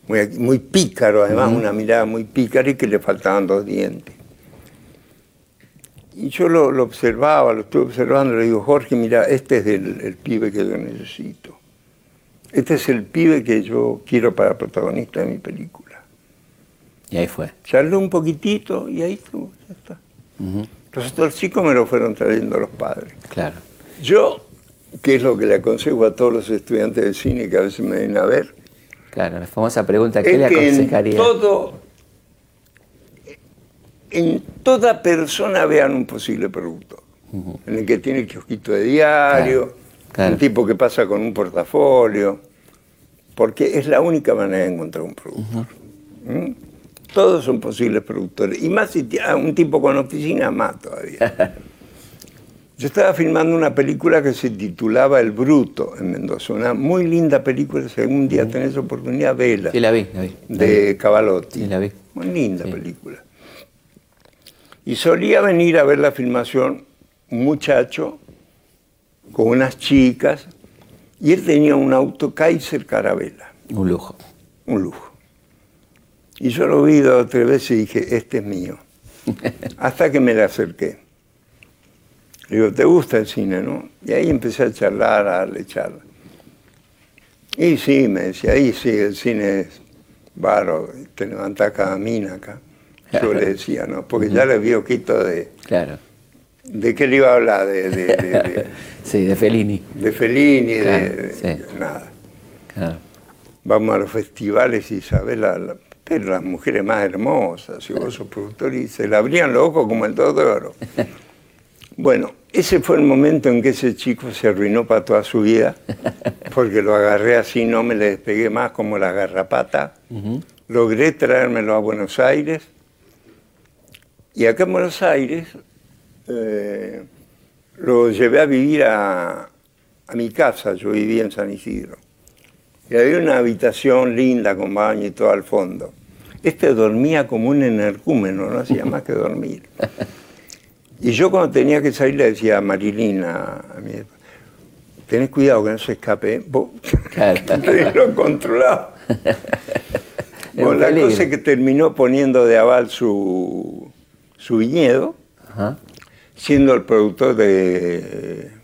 S3: muy, muy pícaro, además una mirada muy pícara y que le faltaban dos dientes. Y yo lo, lo observaba, lo estuve observando, le digo, Jorge, mira, este es el, el pibe que yo necesito. Este es el pibe que yo quiero para protagonista de mi película.
S7: Y ahí fue.
S3: Charlé un poquitito y ahí estuvo, ya está.
S7: Ujú.
S3: Los otros chicos me lo fueron trayendo los padres.
S7: Claro.
S3: Yo, que es lo que le aconsejo a todos los estudiantes de cine que a veces me ven a ver,
S7: Claro, la famosa pregunta, ¿qué le
S3: es que en
S7: aconsejaría?
S3: todo, en toda persona vean un posible productor. En el que tiene el kiosquito de diario,
S7: Claro, claro.
S3: un tipo que pasa con un portafolio, porque es la única manera de encontrar un productor. ¿Mm? Todos son posibles productores. Y más si ah, un tipo con oficina, más todavía. Yo estaba filmando una película que se titulaba El Bruto en Mendoza, una muy linda película, si algún día tenés oportunidad, vela
S7: Sí, la vi, la vi. la
S3: de
S7: vi.
S3: Cavalotti.
S7: Sí, la vi.
S3: Muy linda
S7: Sí.
S3: película. Y solía venir a ver la filmación un muchacho con unas chicas, y él tenía un auto Kaiser Carabela,
S7: Un lujo.
S3: un lujo. Y yo lo vi dos o tres veces y dije, este es mío. Hasta que me le acerqué. Le digo, ¿te gusta el cine, no? Y ahí empecé a charlar, a darle charla. Y sí, me decía, ahí sí, el cine es baro, te levantás cada mina acá. Yo le decía, ¿no? Porque ya le había quito de...
S7: Claro.
S3: ¿De qué le iba a hablar? De, de, de- de-
S7: Sí, de Fellini.
S3: de Fellini, de,
S7: Claro,
S3: de-
S7: sí.
S3: nada.
S7: Claro.
S3: Vamos a los festivales y sabés la, la- pero las mujeres más hermosas, si vos sos productor, y se le abrían los ojos como el dos de oro. Bueno, ese fue el momento en que ese chico se arruinó para toda su vida, porque lo agarré así, no me le despegué más como la garrapata. Logré traérmelo a Buenos Aires, y acá en Buenos Aires eh, lo llevé a vivir a, a mi casa, yo vivía en San Isidro. Y había una habitación linda con baño y todo al fondo. Este dormía como un energúmeno, no hacía más que dormir. Y yo cuando tenía que salir le decía a Marilina, a mi tenés cuidado que no se escape, vos
S7: Claro.
S3: lo controlado. Bueno, la cosa es que terminó poniendo de aval su, su viñedo,
S7: Ajá.
S3: siendo el productor de,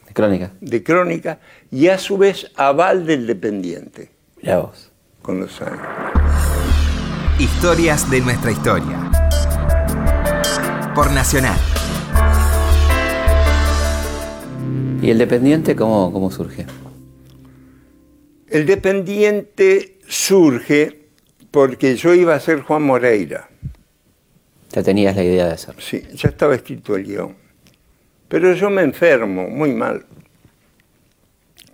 S7: De crónica.
S3: de Crónica y a su vez aval del dependiente
S7: Mirá vos.
S3: con los años.
S4: Historias de nuestra historia. Por Nacional.
S7: ¿Y el dependiente cómo, cómo surge?
S3: El dependiente surge porque yo iba a ser Juan Moreira.
S7: Ya tenías la idea de hacerlo.
S3: Sí, ya estaba escrito el guion. Pero yo me enfermo muy mal.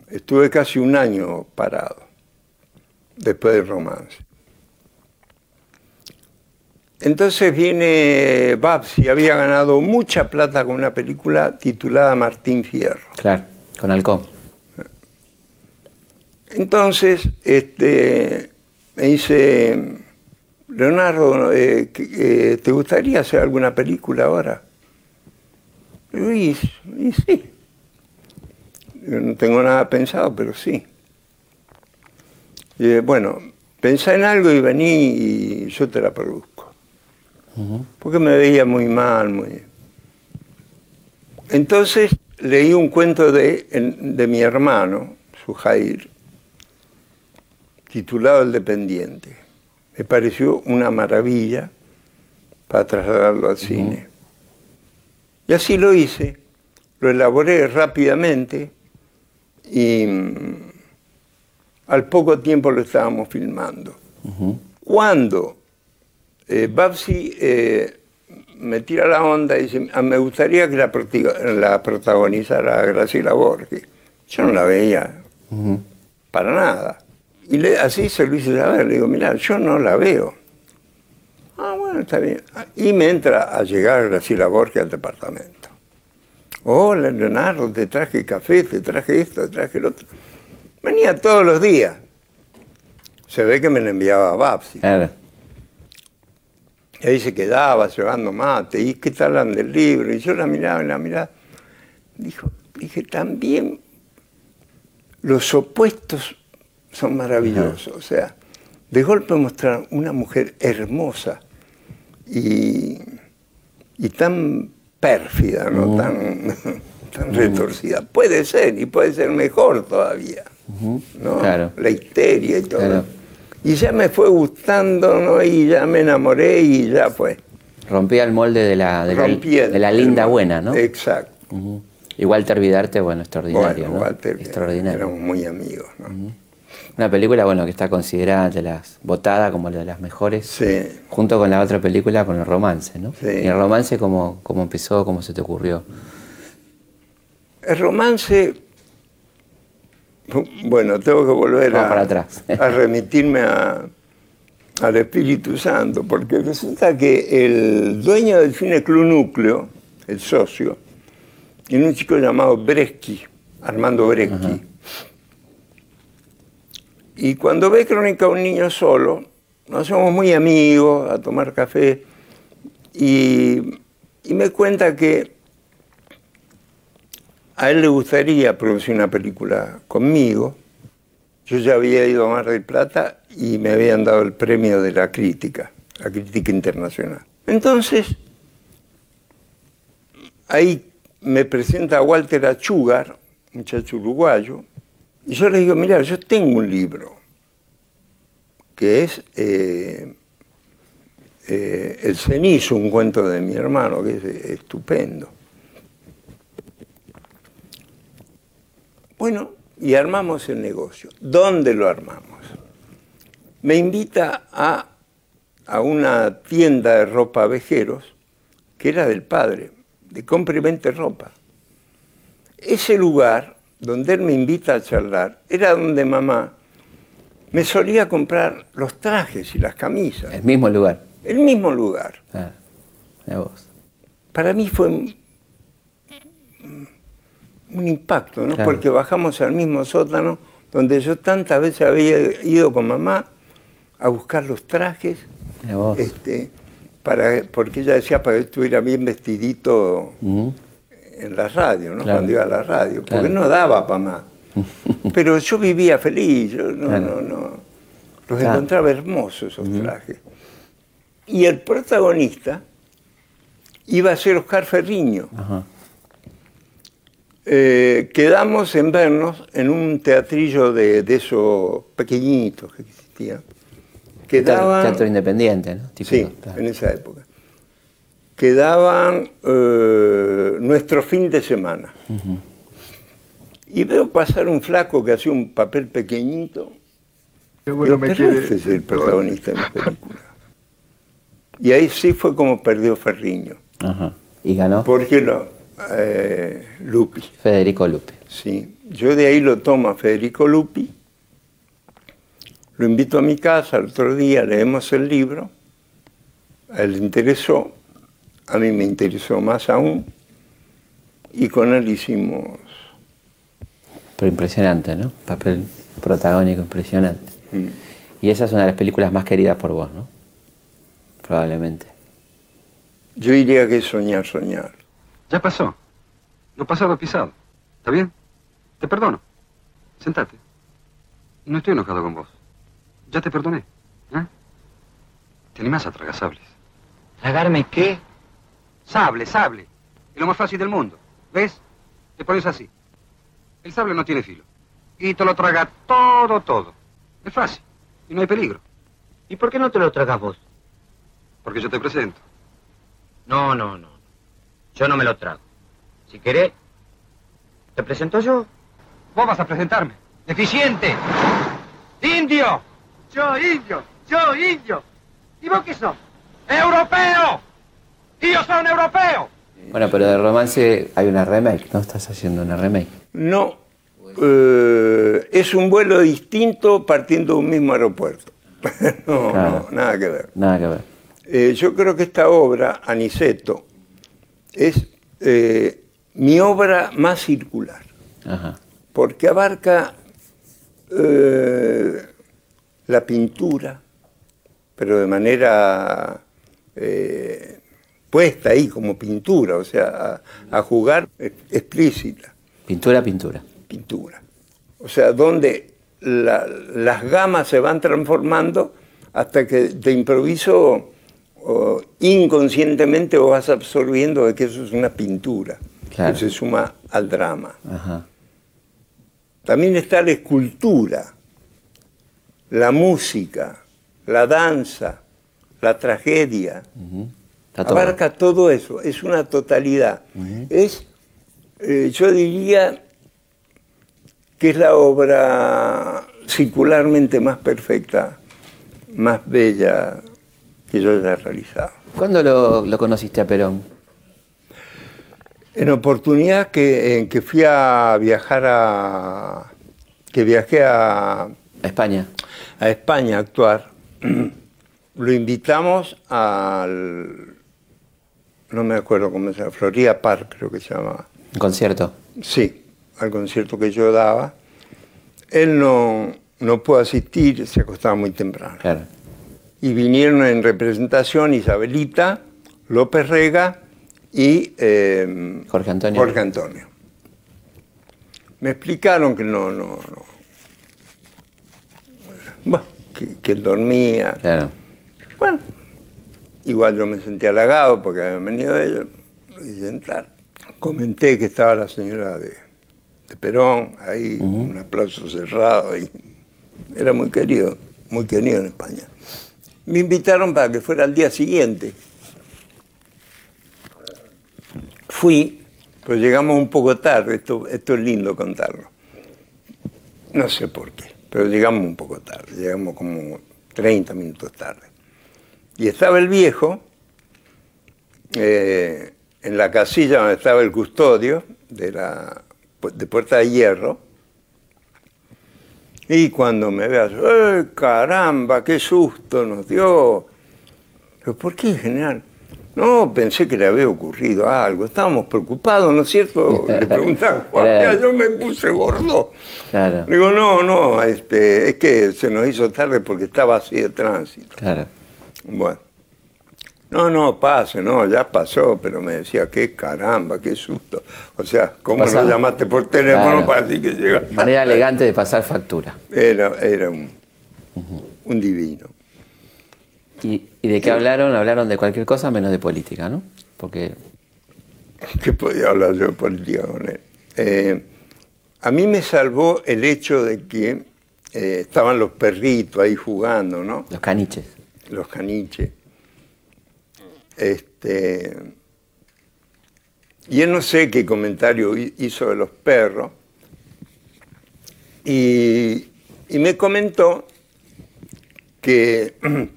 S3: Estuve casi un año parado después del romance. Entonces viene Babsi, había ganado mucha plata con una película titulada Martín Fierro.
S7: Claro, con Halcón.
S3: Entonces, este, me dice, Leonardo, eh, eh, ¿te gustaría hacer alguna película ahora? Digo, Y, y sí. Yo no tengo nada pensado, pero sí. Y, eh, bueno, pensá en algo y vení y yo te la produzco. Porque me veía muy mal, muy... Entonces leí un cuento de, de mi hermano, Sujair, titulado El Dependiente. Me pareció una maravilla para trasladarlo al cine. Y así lo hice, lo elaboré rápidamente y mm, al poco tiempo lo estábamos filmando. Cuando eh, Babsi eh, me tira la onda y dice, "Ah, me gustaría que la, protagonizara Graciela Borges. Yo no la veía para nada. Y le- así se lo hice saber, le digo, mira, yo no la veo. Ah, bueno, está bien. Y me entra a llegar Graciela Borges al departamento. Hola, Leonardo, te traje café, te traje esto, te traje lo otro. Venía todos los días. Se ve que me la enviaba a Babsi.
S7: Claro.
S3: Y ahí se quedaba llevando mate. ¿Y qué tal hablan del libro? Y yo la miraba y la miraba. Dijo, dije, también los opuestos son maravillosos. O sea, de golpe mostrar una mujer hermosa y, y tan pérfida, ¿no? Tan, tan retorcida. Puede ser, y puede ser mejor todavía. ¿no?
S7: Claro.
S3: La histeria y todo.
S7: Claro.
S3: Y ya me fue gustando, ¿no? Y ya me enamoré y ya fue.
S7: Rompía el molde de la, de la, de la linda buena, ¿no?
S3: Exacto.
S7: Ujú. Y Walter Vidarte, bueno, extraordinario,
S3: Bueno,
S7: ¿no?
S3: Walter,
S7: extraordinario.
S3: éramos muy amigos, ¿no?
S7: Una película, bueno, que está considerada de las votada como de las mejores,
S3: Sí.
S7: junto con la otra película, con el romance, ¿no?
S3: Sí.
S7: Y el romance, ¿cómo, cómo empezó? ¿Cómo se te ocurrió?
S3: El romance, bueno, tengo que volver a,
S7: para atrás.
S3: a remitirme a- al Espíritu Santo, porque resulta que el dueño del Cine Club Núcleo, el socio, tiene un chico llamado Breschi, Armando Breschi. Y cuando ve Crónica un niño solo, nos somos muy amigos a tomar café, y, y me cuenta que a él le gustaría producir una película conmigo. Yo ya había ido a Mar del Plata y me habían dado el premio de la crítica, la crítica internacional. Entonces, ahí me presenta Walter Achugar, muchacho uruguayo, y yo le digo, mira, yo tengo un libro que es eh, eh, El cenizo, un cuento de mi hermano, que es estupendo. Bueno, y armamos el negocio. ¿Dónde lo armamos? Me invita a, a una tienda de ropa vejeros, que era del padre, de compra y venta ropa. Ese lugar donde él me invita a charlar era donde mamá me solía comprar los trajes y las camisas.
S7: El mismo lugar.
S3: El mismo lugar.
S7: Ah, vos.
S3: Para mí fue un, impacto, ¿no?
S7: Claro.
S3: Porque bajamos al mismo sótano donde yo tantas veces había ido con mamá a buscar los trajes, este, para, porque ella decía para que estuviera bien vestidito en la radio, ¿no?
S7: Claro.
S3: Cuando iba a la radio, porque
S7: Claro.
S3: no daba para más. Pero yo vivía feliz, yo no, no, no. Los encontraba hermosos esos trajes. Y el protagonista iba a ser Oscar Ferriño.
S7: Ajá.
S3: Eh, quedamos en vernos en un teatrillo de, de esos pequeñitos que existían. Quedaban,
S7: Teatro independiente, ¿no? Típico,
S3: sí,
S7: claro.
S3: en esa época. Quedaban eh, nuestro fin de semana. Y veo pasar un flaco que hacía un papel pequeñito.
S8: Qué bueno me quiere.
S3: este es el protagonista de la película. Y ahí sí fue como perdió Ferriño.
S7: Ajá. Y ganó
S3: Porque lo, eh, Lupi.
S7: Federico Lupe.
S3: Sí, yo de ahí lo tomo a Federico Lupi, lo invito a mi casa, el otro día leemos el libro, a él le interesó, a mí me interesó más aún, y con él hicimos,
S7: Pero impresionante, ¿no? Papel protagónico impresionante.
S3: mm,
S7: Y esa es una de las películas más queridas por vos, ¿no? Probablemente.
S3: yo diría que es soñar, soñar.
S9: Ya pasó. Lo pasado pisado. ¿Está bien? Te perdono. Sentate. No estoy enojado con vos. Ya te perdoné. ¿eh? ¿Te animás a tragar sables?
S6: ¿Tragarme qué?
S9: Sable, sable. Es lo más fácil del mundo. ¿Ves? Te pones así. El sable no tiene filo. Y te lo traga todo, todo. Es fácil. Y no hay peligro.
S6: ¿Y por qué no te lo tragas vos?
S9: Porque yo te presento.
S6: No, no, no. Yo no me lo trago. Si querés, te presento yo.
S9: Vos vas a presentarme. ¡Deficiente! ¡Indio!
S8: Yo, indio, yo, indio. ¿Y vos qué sos?
S9: ¡Europeo! ¡Y yo soy un europeo!
S7: Bueno, pero de romance hay una remake, ¿no? Estás haciendo una remake.
S3: No, eh, es un vuelo distinto partiendo de un mismo aeropuerto. no,
S7: Claro.
S3: no, nada que ver.
S7: Nada que ver.
S3: Eh, yo creo que esta obra, Aniceto, es eh, mi obra más circular,
S7: Ajá.
S3: porque abarca eh, la pintura, pero de manera eh, puesta ahí como pintura, o sea, a, a jugar explícita,
S7: Pintura, pintura.
S3: pintura. O sea, donde la- las gamas se van transformando hasta que de improviso o inconscientemente vos vas absorbiendo de que eso es una pintura,
S7: Claro.
S3: que se suma al drama.
S7: Ajá.
S3: También está la escultura, la música, la danza, la tragedia.
S7: Todo.
S3: Abarca todo eso, es una totalidad. Es, eh, yo diría que es la obra circularmente más perfecta, más bella que yo haya realizado.
S7: ¿Cuándo lo, lo conociste a Perón?
S3: En oportunidad que, en que fui a viajar a. que viajé a,
S7: A España.
S3: a España a actuar, lo invitamos al. no me acuerdo cómo se llama, Florida Park creo que se llamaba.
S7: Un concierto.
S3: Sí, al concierto que yo daba. Él no, no pudo asistir, se acostaba muy temprano.
S7: Claro.
S3: Y vinieron en representación Isabelita, López Rega y eh,
S7: Jorge Antonio.
S3: Jorge Antonio. Me explicaron que no, no, no. Bueno, que, que él dormía.
S7: Claro.
S3: Bueno, igual yo me sentí halagado porque habían venido ellos. Lo hice entrar. Comenté que estaba la señora de, de Perón ahí, un aplauso cerrado. Y era muy querido, muy querido en España. Me invitaron para que fuera al día siguiente. Fui, pero llegamos un poco tarde, esto, es lindo contarlo. No sé por qué, pero llegamos un poco tarde, llegamos como 30 minutos tarde. Y estaba el viejo eh, en la casilla donde estaba el custodio de, la, de Puerta de Hierro. Y cuando me veas, ¡eh, caramba, qué susto nos dio! Pero ¿por qué, general? No, pensé que le había ocurrido algo. Estábamos preocupados, ¿no es cierto? Le preguntaban,
S7: Claro.
S3: yo me puse gordo.
S7: Claro.
S3: Digo, no, no, este, es que se nos hizo tarde porque estaba así de tránsito.
S7: Claro.
S3: Bueno. No, no, pase, no, ya pasó, pero me decía, qué caramba, qué susto. O sea, ¿cómo
S7: Pasaba.
S3: no llamaste por teléfono
S7: Claro.
S3: para decir que llega?
S7: Manera elegante de pasar factura.
S3: Era, era un, un divino.
S7: ¿Y, y de qué hablaron? Hablaron de cualquier cosa menos de política, ¿no? Porque
S3: ¿Qué podía hablar yo de política con él? Eh, a mí me salvó el hecho de que eh, estaban los perritos ahí jugando, ¿no?
S7: los caniches.
S3: Los caniches. Este, y él no sé qué comentario hi- hizo de los perros. Y, y me comentó que,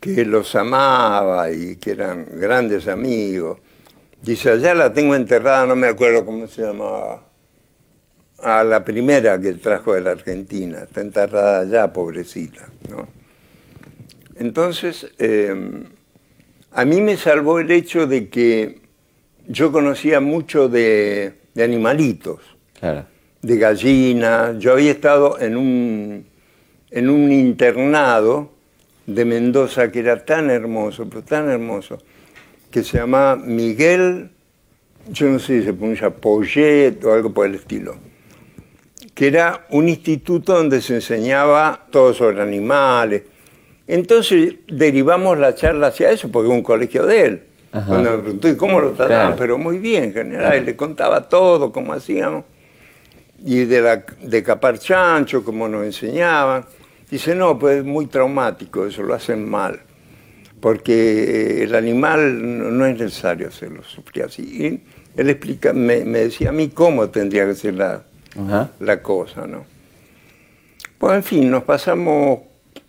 S3: que los amaba y que eran grandes amigos. Dice, allá la tengo enterrada, no me acuerdo cómo se llamaba. A la primera que trajo de la Argentina, está enterrada allá, pobrecita. ¿no? Entonces, eh, a mí me salvó el hecho de que yo conocía mucho de, de animalitos
S7: Claro.
S3: de gallinas. Yo había estado en un, en un internado de Mendoza que era tan hermoso, pero tan hermoso, que se llamaba Miguel, yo no sé si se pronuncia Poyet o algo por el estilo, que era un instituto donde se enseñaba todo sobre animales. Entonces derivamos la charla hacia eso, porque era un colegio de él.
S7: Ajá.
S3: Cuando me preguntó, ¿y cómo lo trataban?
S7: Claro.
S3: Pero muy bien, general, y le contaba todo, cómo hacíamos y de, la, de capar chancho, como nos enseñaban. Dice, no, pues es muy traumático, eso lo hacen mal, porque el animal no, no es necesario hacerlo sufrir así. Y él explica, me, me decía a mí cómo tendría que ser la,
S7: Ajá.
S3: la cosa, ¿no? Pues en fin, nos pasamos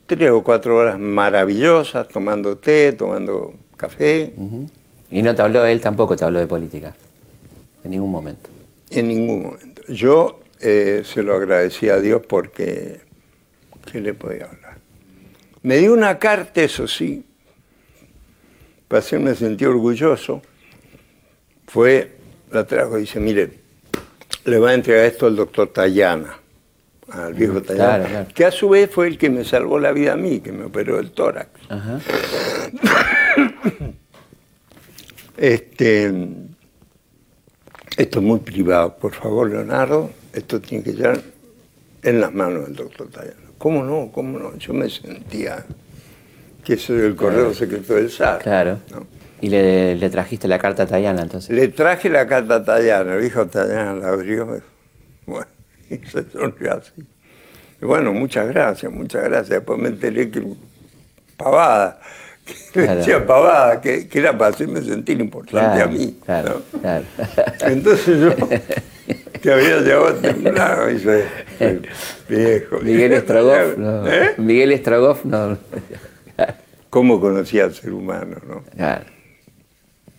S3: tres o cuatro horas maravillosas tomando té, tomando café,
S7: Y no te habló él tampoco, te habló de política. En ningún momento.
S3: En ningún momento. Yo eh, se lo agradecí a Dios porque, ¿qué le podía hablar? Me dio una carta, eso sí, para hacerme sentir orgulloso. Fue, la trajo y dice, mire, le va a entregar esto al doctor Tayana, al viejo
S7: claro, claro.
S3: que a su vez fue el que me salvó la vida a mí, que me operó el tórax.
S7: Ajá.
S3: Este, esto es muy privado, por favor, Leonardo, esto tiene que estar en las manos del doctor Tayano. ¿Cómo no? ¿Cómo no? Yo me sentía que soy el correo secreto del SAR.
S7: Claro.
S3: ¿no?
S7: Y le, le trajiste la carta a Tayana entonces.
S3: Le traje la carta a Tayana, el hijo Tayana la abrió, bueno, y se sonrió así. Y bueno, muchas gracias, muchas gracias. Después me enteré que pavada, que
S7: Claro.
S3: decía pavada, que, que era para hacerme sentir importante
S7: Claro,
S3: a mí.
S7: claro.
S3: Entonces yo, que había llevado temblado, y soy, soy viejo.
S7: Miguel Estrogoff, no.
S3: ¿Eh?
S7: Miguel Estrogoff, no.
S3: ¿Cómo conocía al ser humano, no?
S7: Claro.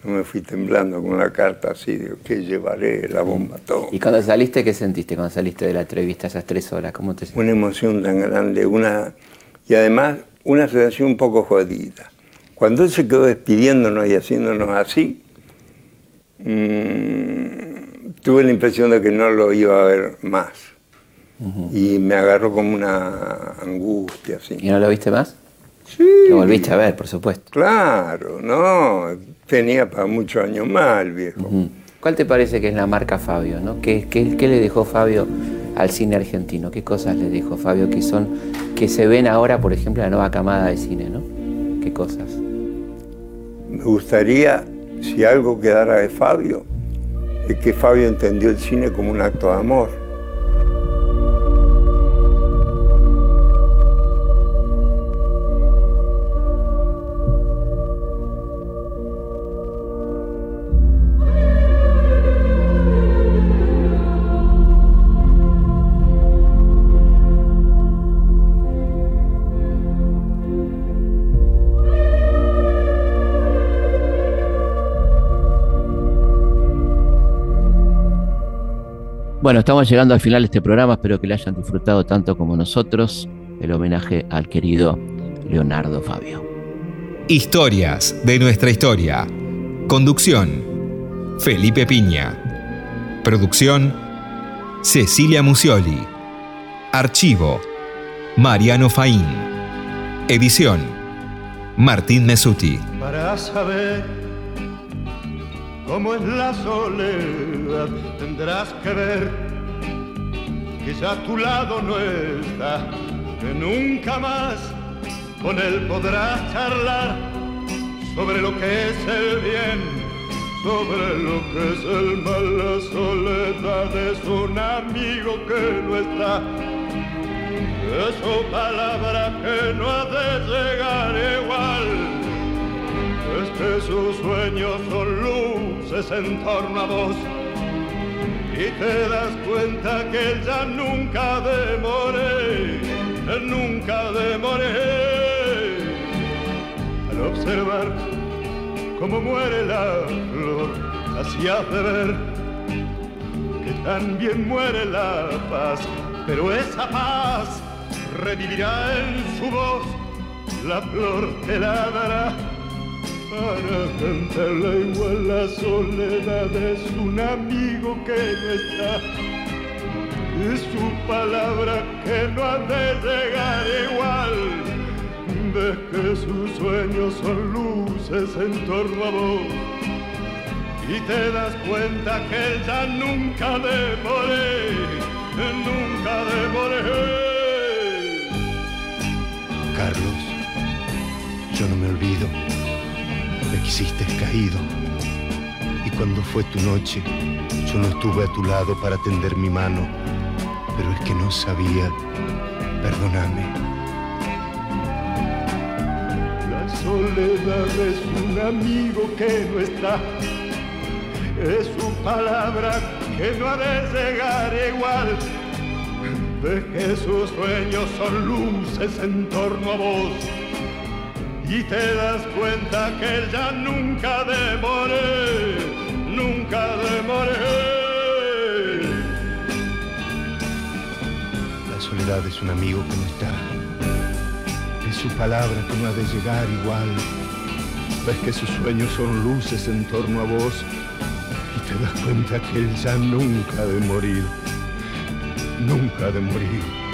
S3: No me fui temblando con una carta así, digo, ¿qué llevaré? La bomba, todo.
S7: ¿Y cuando saliste, qué sentiste cuando saliste de la entrevista esas tres horas? ¿Cómo te sentiste?
S3: Una emoción tan grande, una y además una sensación un poco jodida. Cuando él se quedó despidiéndonos y haciéndonos así, mm, tuve la impresión de que no lo iba a ver más. Y me agarró como una angustia, así.
S7: ¿Y no lo viste más?
S3: Sí.
S7: Lo volviste a ver, por supuesto.
S3: Claro, no, tenía para muchos años más el viejo.
S7: ¿Cuál te parece que es la marca Fabio? ¿no? ¿Qué, qué, qué le dejó Fabio al cine argentino? ¿Qué cosas le dejó Fabio que son que se ven ahora, por ejemplo, en la nueva camada de cine, ¿no? ¿Qué cosas?
S3: Me gustaría, si algo quedara de Fabio, es que Fabio entendió el cine como un acto de amor.
S1: Bueno, estamos llegando al final de este programa, espero que le hayan disfrutado tanto como nosotros el homenaje al querido Leonardo Fabio.
S10: Historias de nuestra historia. Conducción. Felipe Piña. Producción. Cecilia Musioli. Archivo. Mariano Faín. Edición. Martín Mesuti.
S2: Para saber cómo es la soledad, tendrás que ver que ya a tu lado no está, que nunca más con él podrás charlar sobre lo que es el bien, sobre lo que es el mal, la soledad es un amigo que no está. Es su palabra que no ha de llegar igual. Que sus sueños son luces en torno a vos. Y te das cuenta que ya nunca demoré, nunca demoré. Al observar cómo muere la flor, así hace ver que también muere la paz, pero esa paz revivirá en su voz, la flor te la dará para cantarla igual la soledad. Es un amigo que no está. Es su palabra que no ha de llegar igual. Ves que sus sueños son luces en torno a vos. Y te das cuenta que ya nunca demoré nunca demoré.
S11: Carlos, Me quisiste caído. Y cuando fue tu noche, yo no estuve a tu lado para tender mi mano. Pero el que no sabía, perdóname.
S2: La soledad es un amigo que no está. Es su palabra que no ha de llegar igual. Ves que sus sueños son luces en torno a vos. Y te das cuenta que ya nunca demoré, nunca demoré.
S11: La soledad es un amigo que no está. Es su palabra que no ha de llegar igual. Ves que sus sueños son luces en torno a vos. Y te das cuenta que él ya nunca ha de morir. Nunca ha de morir.